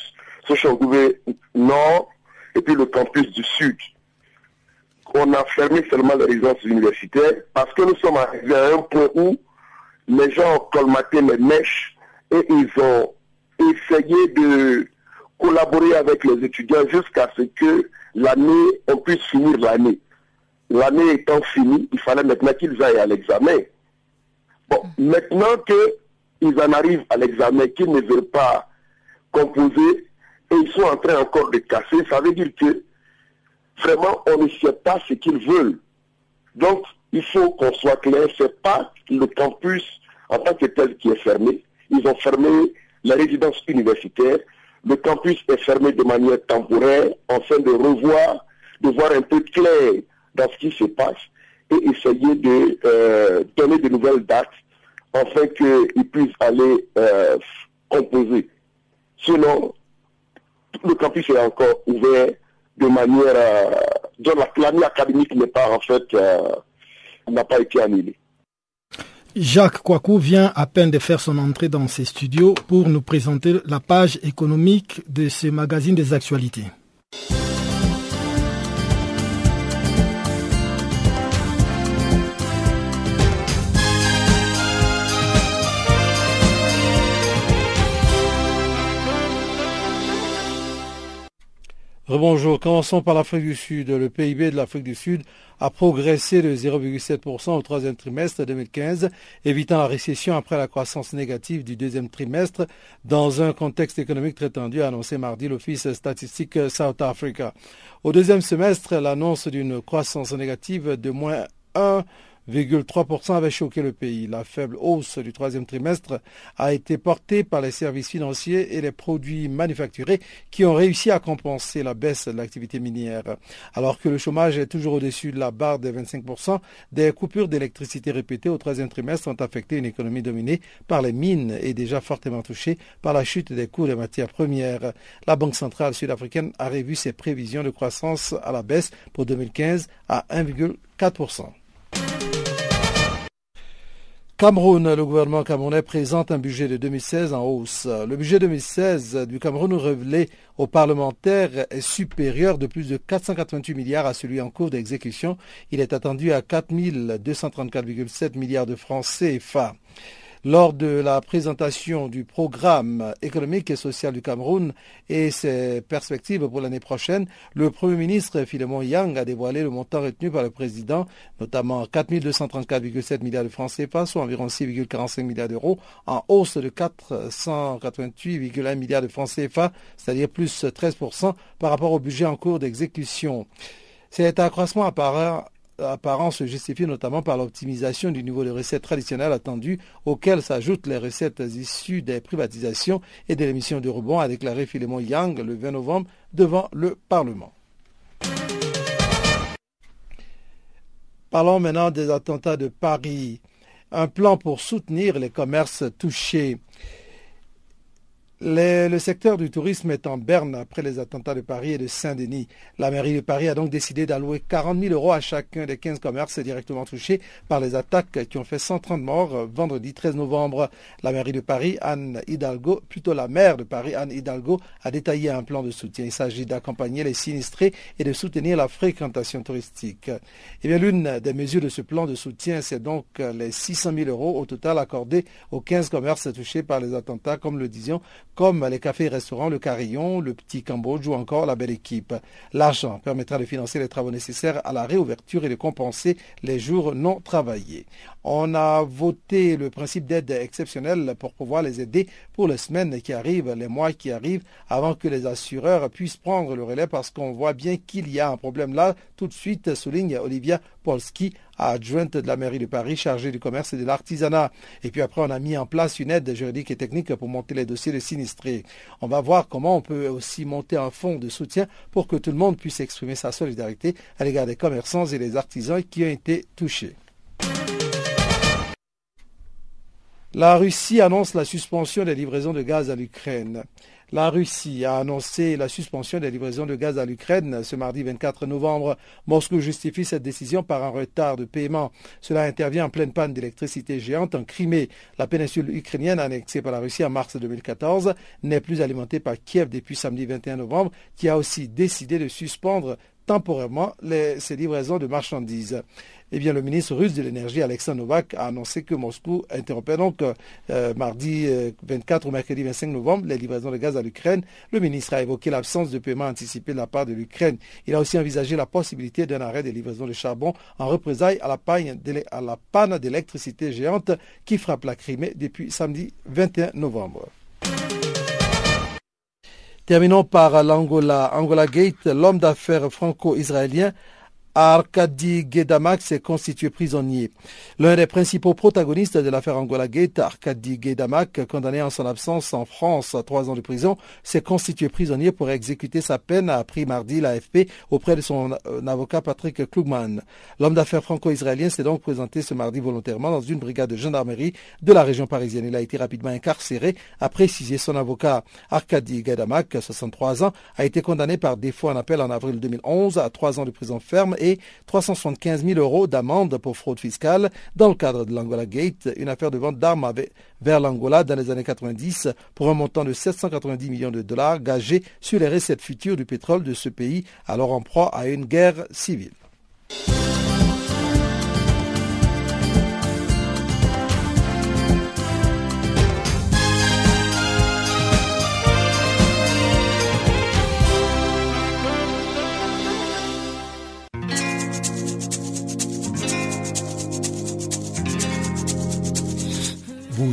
S10: Sochangouvé Nord et puis le campus du Sud on a fermé seulement les résidences universitaires parce que nous sommes arrivés à un point où les gens ont colmaté les mèches et ils ont essayé de collaborer avec les étudiants jusqu'à ce que l'année, on puisse finir l'année. L'année étant finie, il fallait maintenant qu'ils aillent à l'examen. Bon, maintenant qu'ils en arrivent à l'examen, qu'ils ne veulent pas composer, et ils sont en train encore de casser, ça veut dire que vraiment, on ne sait pas ce qu'ils veulent. Donc, il faut qu'on soit clair, ce n'est pas le campus en tant que tel qui est fermé. Ils ont fermé la résidence universitaire. Le campus est fermé de manière temporaire, afin de revoir, de voir un peu clair dans ce qui se passe et essayer de euh, donner de nouvelles dates afin qu'ils puissent aller euh, composer. Sinon, le campus est encore ouvert de manière euh, dont la académique n'est pas en fait euh, n'a pas été annulée.
S1: Jacques Kouakou vient à peine de faire son entrée dans ses studios pour nous présenter la page économique de ce magazine des actualités.
S2: Rebonjour, commençons par l'Afrique du Sud. Le PIB de l'Afrique du Sud a progressé de 0,7% au troisième trimestre 2015, évitant la récession après la croissance négative du deuxième trimestre dans un contexte économique très tendu, a annoncé mardi l'Office statistique South Africa. Au deuxième semestre, l'annonce d'une croissance négative de moins 1 3% avait choqué le pays. La faible hausse du troisième trimestre a été portée par les services financiers et les produits manufacturés qui ont réussi à compenser la baisse de l'activité minière. Alors que le chômage est toujours au-dessus de la barre des 25%, des coupures d'électricité répétées au troisième trimestre ont affecté une économie dominée par les mines et déjà fortement touchée par la chute des coûts des matières premières. La Banque centrale sud-africaine a revu ses prévisions de croissance à la baisse pour 2015 à 1,4%. Cameroun, le gouvernement camerounais présente un budget de 2016 en hausse. Le budget 2016 du Cameroun révélé aux parlementaires est supérieur de plus de 488 milliards à celui en cours d'exécution. Il est attendu à 4 234,7 milliards de francs CFA. Lors de la présentation du programme économique et social du Cameroun et ses perspectives pour l'année prochaine, le Premier ministre Philemon Yang a dévoilé le montant retenu par le président, notamment 4 234,7 milliards de francs CFA, soit environ 6,45 milliards d'euros, en hausse de 488,1 milliards de francs CFA, c'est-à-dire plus 13% par rapport au budget en cours d'exécution. Cet accroissement apparaît apparent se justifie notamment par l'optimisation du niveau de recettes traditionnelles attendues, auxquelles s'ajoutent les recettes issues des privatisations et de l'émission de rebond, a déclaré Philemon Yang le 20 novembre devant le Parlement. Parlons maintenant des attentats de Paris. Un plan pour soutenir les commerces touchés le secteur du tourisme est en berne après les attentats de Paris et de Saint-Denis. La mairie de Paris a donc décidé d'allouer 40 000 euros à chacun des 15 commerces directement touchés par les attaques qui ont fait 130 morts vendredi 13 novembre. La mairie de Paris, Anne Hidalgo, plutôt la maire de Paris, Anne Hidalgo, a détaillé un plan de soutien. Il s'agit d'accompagner les sinistrés et de soutenir la fréquentation touristique. Eh bien, l'une des mesures de ce plan de soutien, c'est donc les 600 000 euros au total accordés aux 15 commerces touchés par les attentats, comme le disions comme les cafés et restaurants Le Carillon, le Petit Cambodge ou encore la Belle Équipe. L'argent permettra de financer les travaux nécessaires à la réouverture et de compenser les jours non travaillés. On a voté le principe d'aide exceptionnelle pour pouvoir les aider pour les semaines qui arrivent, les mois qui arrivent, avant que les assureurs puissent prendre le relais parce qu'on voit bien qu'il y a un problème là. Tout de suite, souligne Olivia Polski, adjointe de la mairie de Paris chargée du commerce et de l'artisanat. Et puis après, on a mis en place une aide juridique et technique pour monter les dossiers de sinistrés. On va voir comment on peut aussi monter un fonds de soutien pour que tout le monde puisse exprimer sa solidarité à l'égard des commerçants et des artisans qui ont été touchés. La Russie annonce la suspension des livraisons de gaz à l'Ukraine. La Russie a annoncé la suspension des livraisons de gaz à l'Ukraine ce mardi 24 novembre. Moscou justifie cette décision par un retard de paiement. Cela intervient en pleine panne d'électricité géante en Crimée. La péninsule ukrainienne annexée par la Russie en mars 2014 n'est plus alimentée par Kiev depuis samedi 21 novembre, qui a aussi décidé de suspendre temporairement ces livraisons de marchandises. Eh bien, le ministre russe de l'énergie, Alexandre Novak, a annoncé que Moscou interrompait donc euh, mardi 24 euh, ou mercredi 25 novembre les livraisons de gaz à l'Ukraine. Le ministre a évoqué l'absence de paiement anticipé de la part de l'Ukraine. Il a aussi envisagé la possibilité d'un arrêt des livraisons de charbon en représailles à la, à la panne d'électricité géante qui frappe la Crimée depuis samedi 21 novembre. Terminons par l'Angola. Angola Gate, l'homme d'affaires franco-israélien Arkady Gedamak s'est constitué prisonnier. L'un des principaux protagonistes de l'affaire Angola Gate, Arkady Gedamak, condamné en son absence en France à trois ans de prison, s'est constitué prisonnier pour exécuter sa peine, a appris mardi l'AFP auprès de son euh, avocat Patrick Klugman. L'homme d'affaires franco-israélien s'est donc présenté ce mardi volontairement dans une brigade de gendarmerie de la région parisienne. Il a été rapidement incarcéré, a précisé son avocat. Arkady Gedamak, 63 ans, a été condamné par défaut en appel en avril 2011 à trois ans de prison ferme 375 000 euros d'amende pour fraude fiscale dans le cadre de l'Angola Gate, une affaire de vente d'armes vers l'Angola dans les années 90 pour un montant de 790 millions de dollars gagés sur les recettes futures du pétrole de ce pays alors en proie à une guerre civile.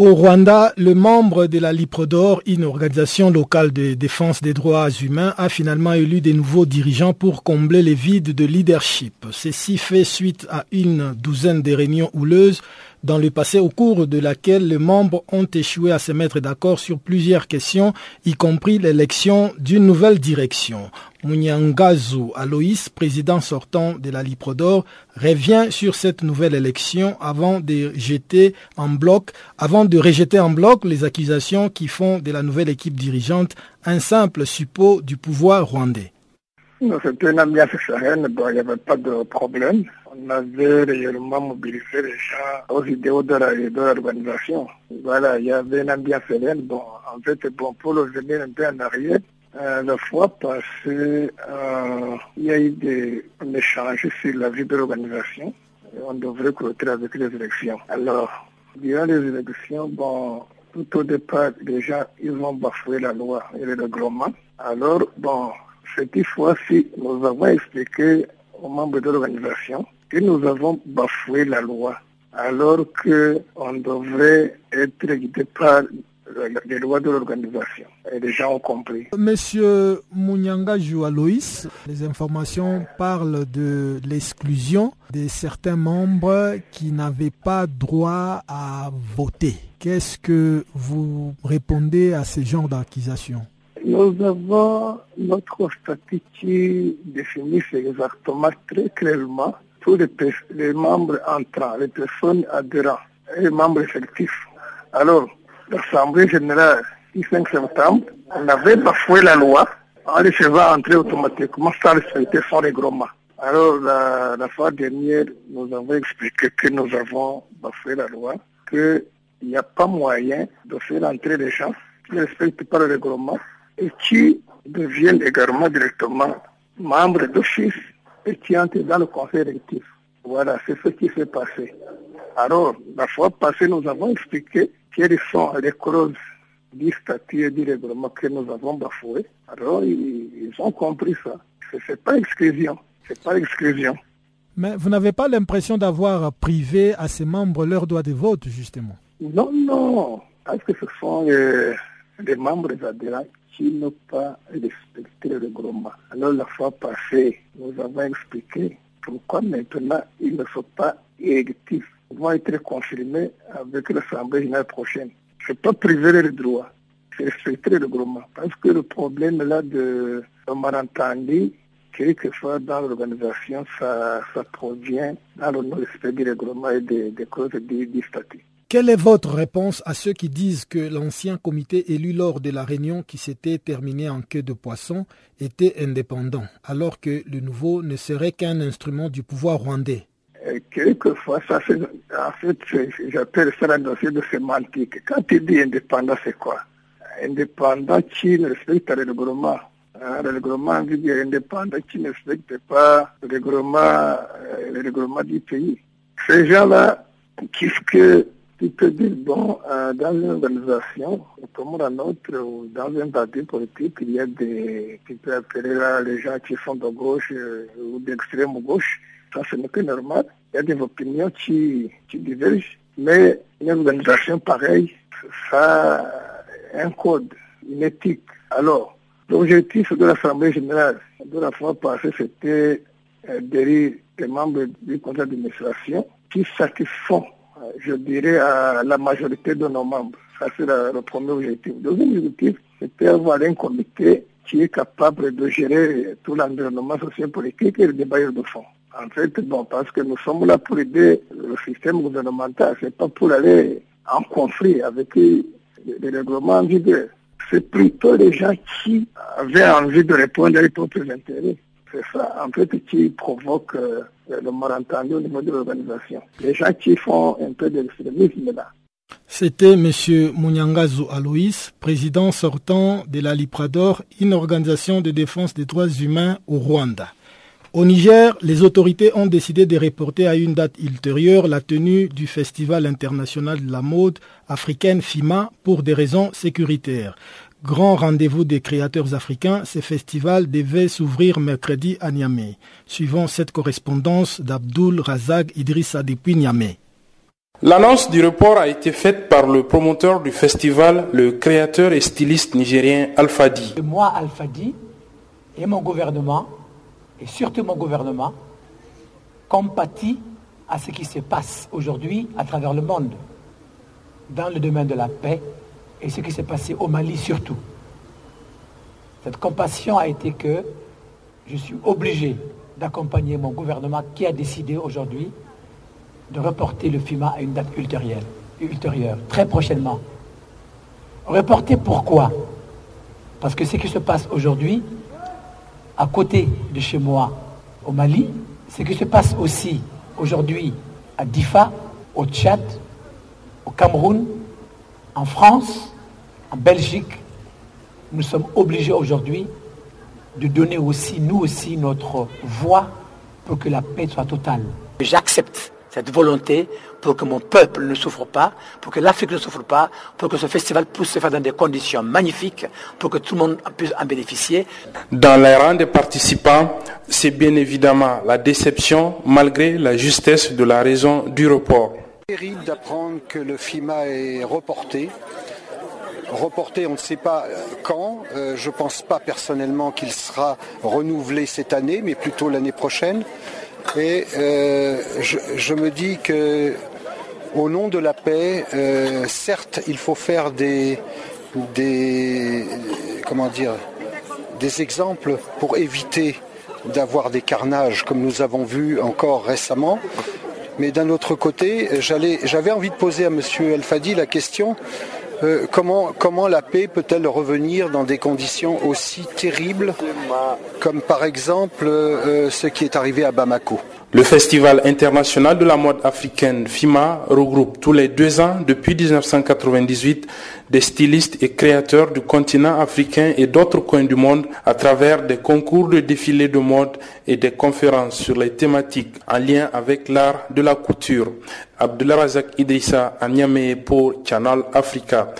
S1: Au Rwanda, le membre de la Liprodor, une organisation locale de défense des droits humains, a finalement élu des nouveaux dirigeants pour combler les vides de leadership. Ceci fait suite à une douzaine de réunions houleuses dans le passé au cours de laquelle les membres ont échoué à se mettre d'accord sur plusieurs questions, y compris l'élection d'une nouvelle direction. Munyangazu Aloïs, président sortant de la Liprodor, revient sur cette nouvelle élection avant de jeter en bloc, avant de rejeter en bloc les accusations qui font de la nouvelle équipe dirigeante un simple suppôt du pouvoir rwandais.
S7: C'était une ambiance sereine, il n'y avait pas de problème. On avait réellement mobilisé les gens aux vidéos de l'organisation. Voilà, il y avait une ambiance sereine. Bon, en fait, bon, pour revenir un peu en arrière, euh, la fois passée, euh, il y a eu des échanges sur la vie de l'organisation. On devrait clôturer avec les élections. Alors, durant les élections, bon, tout au départ, déjà, ils ont bafoué la loi et le règlement. Alors, bon, cette fois-ci, nous avons expliqué aux membres de l'organisation que nous avons bafoué la loi, alors qu'on devrait être guidé par les lois de l'organisation. Et les gens ont compris.
S1: Monsieur Mounyanga Aloïs, les informations parlent de l'exclusion de certains membres qui n'avaient pas droit à voter. Qu'est-ce que vous répondez à ce genre d'accusations
S7: nous avons notre statut qui définit exactement très clairement tous les, les, membres entrants, les personnes adhérents les membres effectifs. Alors, l'Assemblée générale 6-5 septembre, on avait bafoué la loi en les faisant entrer automatiquement sans respecter son règlement. Alors, la, fois dernière, nous avons expliqué que nous avons bafoué la loi, qu'il n'y a pas moyen de faire entrer les gens qui ne respectent pas le règlement et qui deviennent également directement membres d'office et qui entrent dans le conseil électif. Voilà, c'est ce qui s'est passé. Alors, la fois passée, nous avons expliqué quelles sont les causes du statut et du règlement que nous avons bafoué. Alors, ils, ont compris ça. Ce n'est pas exclusion. C'est pas exclusion.
S1: Mais vous n'avez pas l'impression d'avoir privé à ces membres leur droit de vote, justement?
S7: Non, non. Parce que ce sont euh, les membres adhérents n'ont pas respecté le règlement. Alors, la fois passée, nous avons expliqué pourquoi maintenant ils ne sont pas électifs. Ils vont être confirmés avec l'Assemblée générale prochaine. Ce n'est pas priver les droits, c'est respecter le règlement. Parce que le problème là de, de malentendu, quelquefois dans l'organisation, ça, ça provient dans le non-respect du règlement et des, des causes du statut.
S1: Quelle est votre réponse à ceux qui disent que l'ancien comité élu lors de la réunion qui s'était terminée en queue de poisson était indépendant, alors que le nouveau ne serait qu'un instrument du pouvoir rwandais?
S7: Quelquefois, ça en fait, j'appelle ça la notion de sémantique. Quand tu dis indépendant, c'est quoi? Indépendant qui ne respecte le règlement. Hein, le règlement dit indépendant qui ne respecte pas le règlement, euh, le règlement du pays. Ces gens-là, qu'est-ce que tu peux dire, bon, dans une organisation, comme la nôtre, ou dans un parti politique, il y a des, tu peux appeler là les gens qui sont de gauche euh, ou d'extrême gauche. Ça, ce n'est que normal. Il y a des opinions qui, qui divergent. Mais une organisation pareille, ça a un code, une éthique. Alors, l'objectif de l'Assemblée générale de la fois passée, c'était euh, d'élire des membres du conseil d'administration qui satisfont je dirais, à la majorité de nos membres. Ça, c'est le premier objectif. Le deuxième objectif, c'est d'avoir un comité qui est capable de gérer tout l'environnement social-politique et le débat de fond. En fait, bon, parce que nous sommes là pour aider le système gouvernemental, c'est pas pour aller en conflit avec les, règlements en vigueur. C'est plutôt les gens qui avaient envie de répondre à leurs propres intérêts. C'est ça, en fait, qui provoque euh, le malentendu au niveau de l'organisation. Les gens qui font un peu d'extrémisme là.
S1: C'était M. Mounyangazu Aloïs, président sortant de la Liprador, une organisation de défense des droits humains au Rwanda. Au Niger, les autorités ont décidé de reporter à une date ultérieure la tenue du Festival international de la mode africaine FIMA pour des raisons sécuritaires. Grand rendez-vous des créateurs africains, ce festival devait s'ouvrir mercredi à Niamey, suivant cette correspondance d'Abdul Razak Idrissa depuis Niamey.
S11: L'annonce du report a été faite par le promoteur du festival, le créateur et styliste nigérien Alfadi.
S12: Moi, Alfadi, et mon gouvernement, et surtout mon gouvernement, compatit à ce qui se passe aujourd'hui à travers le monde, dans le domaine de la paix et ce qui s'est passé au Mali surtout. Cette compassion a été que je suis obligé d'accompagner mon gouvernement qui a décidé aujourd'hui de reporter le FIMA à une date ultérieure, très prochainement. Reporter pourquoi? Parce que ce qui se passe aujourd'hui, à côté de chez moi, au Mali, ce qui se passe aussi aujourd'hui à Difa, au Tchad, au Cameroun, en France, en Belgique, nous sommes obligés aujourd'hui de donner aussi, nous aussi, notre voix pour que la paix soit totale. J'accepte cette volonté pour que mon peuple ne souffre pas, pour que l'Afrique ne souffre pas, pour que ce festival puisse se faire dans des conditions magnifiques, pour que tout le monde puisse en bénéficier.
S11: Dans les rangs des participants, c'est bien évidemment la déception malgré la justesse de la raison du report.
S13: Terrible d'apprendre que le FIMA est reporté. Reporté, on ne sait pas quand. Euh, je ne pense pas personnellement qu'il sera renouvelé cette année, mais plutôt l'année prochaine. Et euh, je, me dis que, au nom de la paix, euh, certes, il faut faire des, des, comment dire, des exemples pour éviter d'avoir des carnages comme nous avons vu encore récemment. Mais d'un autre côté, j'avais envie de poser à M. Alfadi la question euh, comment, la paix peut-elle revenir dans des conditions aussi terribles comme par exemple euh, ce qui est arrivé à Bamako?
S11: Le Festival international de la mode africaine FIMA regroupe tous les deux ans depuis 1998 des stylistes et créateurs du continent africain et d'autres coins du monde à travers des concours de défilés de mode et des conférences sur les thématiques en lien avec l'art de la couture. Abdullah Razak Idrissa pour Channel Africa.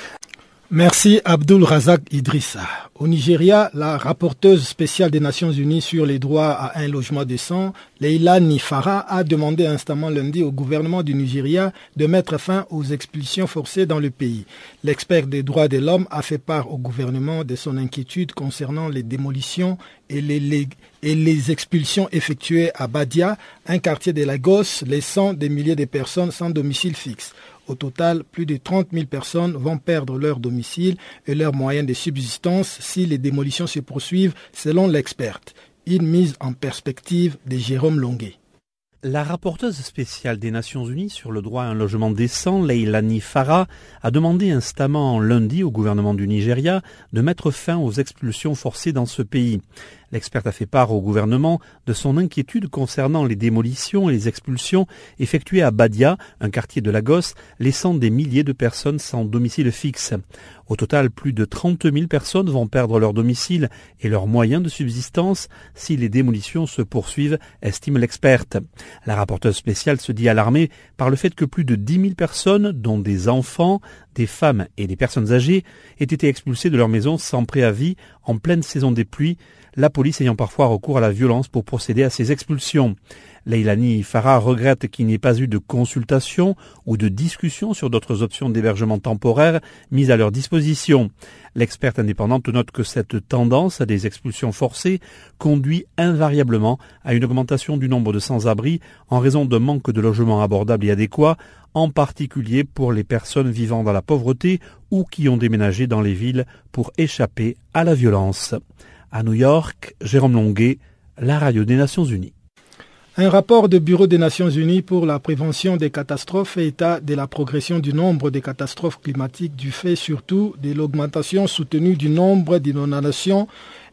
S1: Merci Abdul Razak Idrissa. Au Nigeria, la rapporteuse spéciale des Nations Unies sur les droits à un logement décent, Leila Nifara, a demandé instamment lundi au gouvernement du Nigeria de mettre fin aux expulsions forcées dans le pays. L'expert des droits de l'homme a fait part au gouvernement de son inquiétude concernant les démolitions et les, et les expulsions effectuées à Badia, un quartier de Lagos, laissant des milliers de personnes sans domicile fixe. Au total, plus de 30 000 personnes vont perdre leur domicile et leurs moyens de subsistance si les démolitions se poursuivent, selon l'experte. Une mise en perspective de Jérôme Longuet.
S14: La rapporteuse spéciale des Nations Unies sur le droit à un logement décent, Leilani Farah, a demandé instamment lundi au gouvernement du Nigeria de mettre fin aux expulsions forcées dans ce pays. L'experte a fait part au gouvernement de son inquiétude concernant les démolitions et les expulsions effectuées à Badia, un quartier de Lagos, laissant des milliers de personnes sans domicile fixe. Au total, plus de 30 000 personnes vont perdre leur domicile et leurs moyens de subsistance si les démolitions se poursuivent, estime l'experte. La rapporteuse spéciale se dit alarmée par le fait que plus de 10 000 personnes, dont des enfants, des femmes et des personnes âgées, aient été expulsées de leur maison sans préavis en pleine saison des pluies, la police ayant parfois recours à la violence pour procéder à ces expulsions. Leilani Farah regrette qu'il n'y ait pas eu de consultation ou de discussion sur d'autres options d'hébergement temporaire mises à leur disposition. L'experte indépendante note que cette tendance à des expulsions forcées conduit invariablement à une augmentation du nombre de sans-abri en raison d'un manque de logements abordables et adéquats, en particulier pour les personnes vivant dans la pauvreté ou qui ont déménagé dans les villes pour échapper à la violence. À New York, Jérôme Longuet, la radio des Nations Unies.
S1: Un rapport du Bureau des Nations Unies pour la prévention des catastrophes fait état de la progression du nombre de catastrophes climatiques du fait surtout de l'augmentation soutenue du nombre d'inondations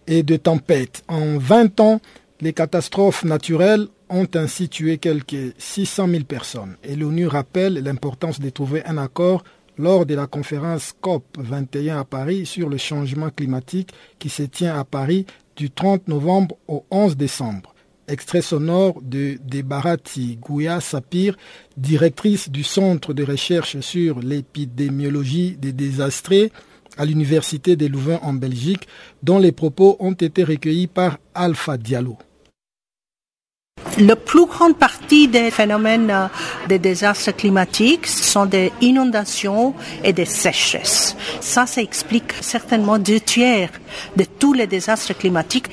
S1: et de tempêtes. En 20 ans, les catastrophes naturelles ont ainsi tué quelques 600 000 personnes et l'ONU rappelle l'importance de trouver un accord lors de la conférence COP 21 à Paris sur le changement climatique qui se tient à Paris du 30 novembre au 11 décembre. Extrait sonore de Debarati Gouya Sapir, directrice du Centre de recherche sur l'épidémiologie des désastres à l'Université de Louvain en Belgique, dont les propos ont été recueillis par Alpha Diallo.
S15: La plus grande partie des phénomènes euh, de désastres climatiques sont des inondations et des sécheresses. Ça, ça explique certainement deux tiers de tous les désastres climatiques.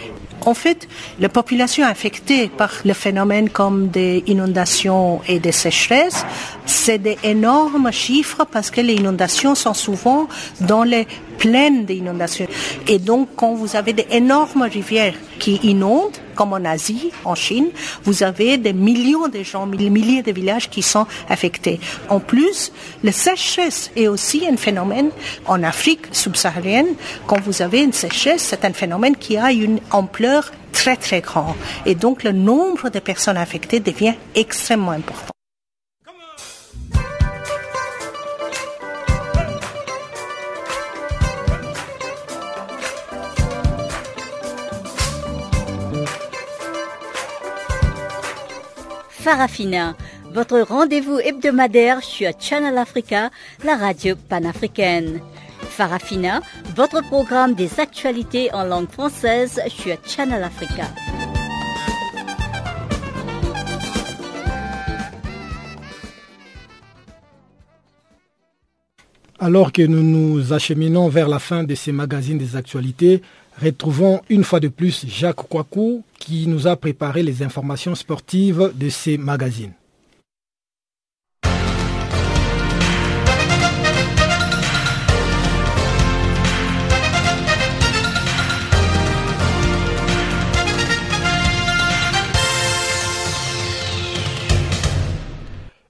S15: En fait, les populations affectées par le phénomène comme des inondations et des sécheresses, c'est des énormes chiffres parce que les inondations sont souvent dans les plaines d'inondations. Et donc, quand vous avez des énormes rivières qui inondent, comme en Asie, en Chine, vous avez des millions de gens, des milliers de villages qui sont affectés. En plus, la sécheresse est aussi un phénomène en Afrique subsaharienne. Quand vous avez une sécheresse, c'est un phénomène qui a une ampleur très très grande. Et donc, le nombre de personnes affectées devient extrêmement important.
S16: Farafina, votre rendez-vous hebdomadaire sur Channel Africa, la radio panafricaine. Farafina, votre programme des actualités en langue française sur Channel Africa.
S1: Alors que nous nous acheminons vers la fin de ces magazines des actualités, Retrouvons une fois de plus Jacques Kouakou qui nous a préparé les informations sportives de ces magazines.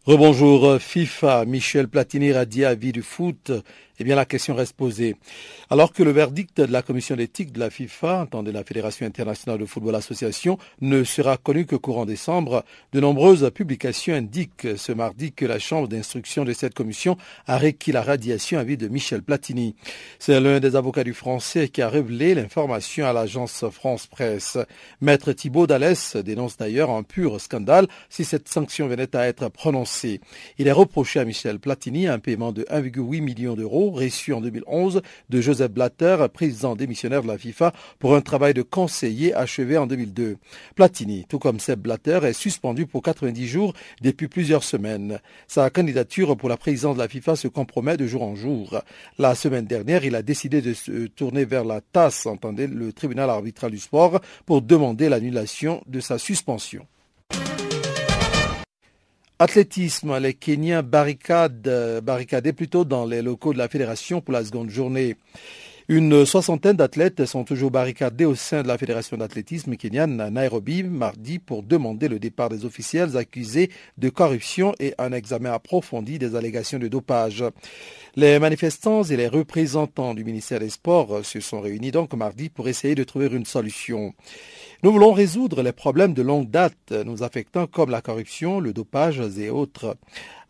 S2: Rebonjour FIFA, Michel Platini à vie du foot Eh bien, la question reste posée. Alors que le verdict de la commission d'éthique de la FIFA, entendez la Fédération internationale de football association, ne sera connu que courant décembre, de nombreuses publications indiquent ce mardi que la chambre d'instruction de cette commission a requis la radiation à vie de Michel Platini. C'est l'un des avocats du français qui a révélé l'information à l'agence France Presse. Maître Thibault Dallès dénonce d'ailleurs un pur scandale si cette sanction venait à être prononcée. Il est reproché à Michel Platini un paiement de 1,8 million d'euros reçu en 2011 de Joseph Blatter, président démissionnaire de la FIFA, pour un travail de conseiller achevé en 2002. Platini, tout comme Seb Blatter, est suspendu pour 90 jours depuis plusieurs semaines. Sa candidature pour la présidence de la FIFA se compromet de jour en jour. La semaine dernière, il a décidé de se tourner vers la TAS, entendez le tribunal arbitral du sport, pour demander l'annulation de sa suspension. Athlétisme, les Kenyans barricadent, barricadés plutôt dans les locaux de la fédération pour la seconde journée. Une soixantaine d'athlètes sont toujours barricadés au sein de la Fédération d'athlétisme kenyane à Nairobi mardi pour demander le départ des officiels accusés de corruption et un examen approfondi des allégations de dopage. Les manifestants et les représentants du ministère des Sports se sont réunis donc mardi pour essayer de trouver une solution. Nous voulons résoudre les problèmes de longue date nous affectant comme la corruption, le dopage et autres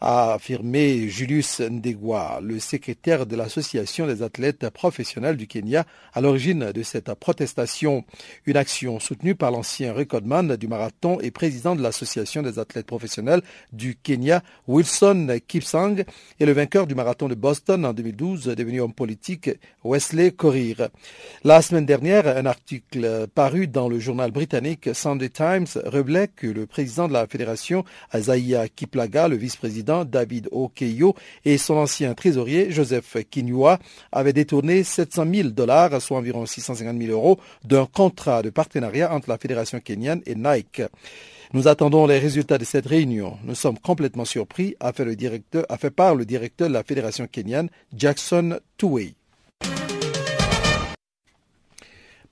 S2: a affirmé Julius Ndegwa, le secrétaire de l'Association des athlètes professionnels du Kenya, à l'origine de cette protestation. Une action soutenue par l'ancien recordman du marathon et président de l'Association des athlètes professionnels du Kenya, Wilson Kipsang, et le vainqueur du marathon de Boston en 2012, devenu homme politique, Wesley Korir. La semaine dernière, un article paru dans le journal britannique Sunday Times révélait que le président de la fédération, Isaiah Kiplaga, le vice-président David Okeyo et son ancien trésorier Joseph Kinyua avaient détourné 700 000 dollars, soit environ 650 000 euros, d'un contrat de partenariat entre la Fédération kenyane et Nike. Nous attendons les résultats de cette réunion. Nous sommes complètement surpris, a fait, le directeur, a part le directeur de la Fédération kenyane, Jackson Tuwei.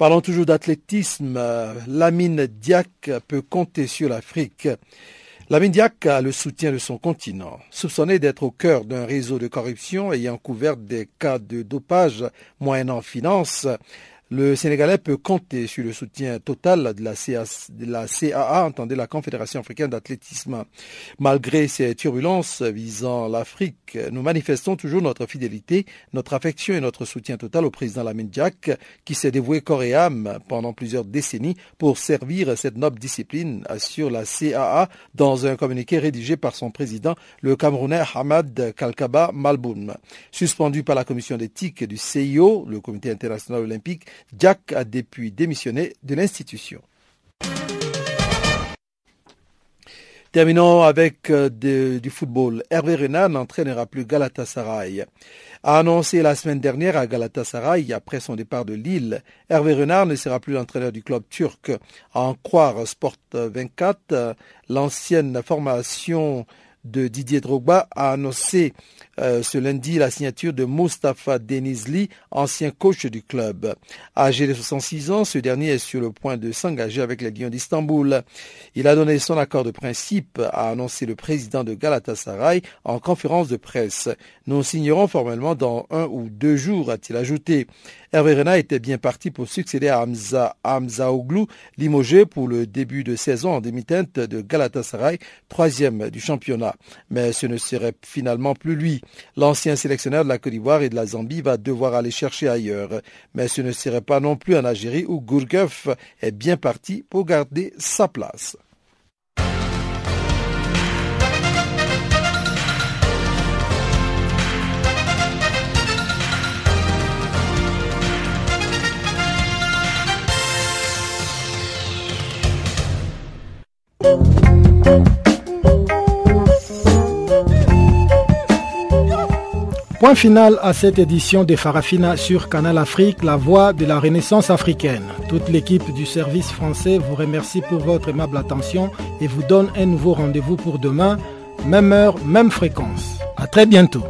S2: Parlons toujours d'athlétisme. Lamine Diak peut compter sur l'Afrique. La Diak a le soutien de son continent. Soupçonné d'être au cœur d'un réseau de corruption ayant couvert des cas de dopage moyennant finance, le Sénégalais peut compter sur le soutien total de la, CAA, entendez la Confédération africaine d'athlétisme. Malgré ces turbulences visant l'Afrique, nous manifestons toujours notre fidélité, notre affection et notre soutien total au président Lamine qui s'est dévoué corps et âme pendant plusieurs décennies pour servir cette noble discipline, assure la CAA dans un communiqué rédigé par son président, le Camerounais Hamad Kalkaba Malboum. Suspendu par la commission d'éthique du CIO, le Comité international olympique, Jack a depuis démissionné de l'institution. Terminons avec euh, du football. Hervé Renard n'entraînera plus Galatasaray. A annoncé la semaine dernière à Galatasaray, après son départ de Lille, Hervé Renard ne sera plus l'entraîneur du club turc. À en croire Sport 24, l'ancienne formation de Didier Drogba a annoncé euh, ce lundi la signature de Mustafa Denizli, ancien coach du club. Âgé de 66 ans, ce dernier est sur le point de s'engager avec les Lions d'Istanbul. Il a donné son accord de principe, a annoncé le président de Galatasaray en conférence de presse. Nous signerons formellement dans un ou deux jours, a-t-il ajouté. Hervé Renard était bien parti pour succéder à Hamza, Hamza limogé pour le début de saison en demi-teinte de Galatasaray, troisième du championnat. Mais ce ne serait finalement plus lui. L'ancien sélectionneur de la Côte d'Ivoire et de la Zambie va devoir aller chercher ailleurs. Mais ce ne serait pas non plus en Algérie où Gourgeuf est bien parti pour garder sa place.
S1: Point final à cette édition de Farafina sur Canal Afrique, la voix de la Renaissance africaine. Toute l'équipe du service français vous remercie pour votre aimable attention et vous donne un nouveau rendez-vous pour demain, même heure, même fréquence. À très bientôt.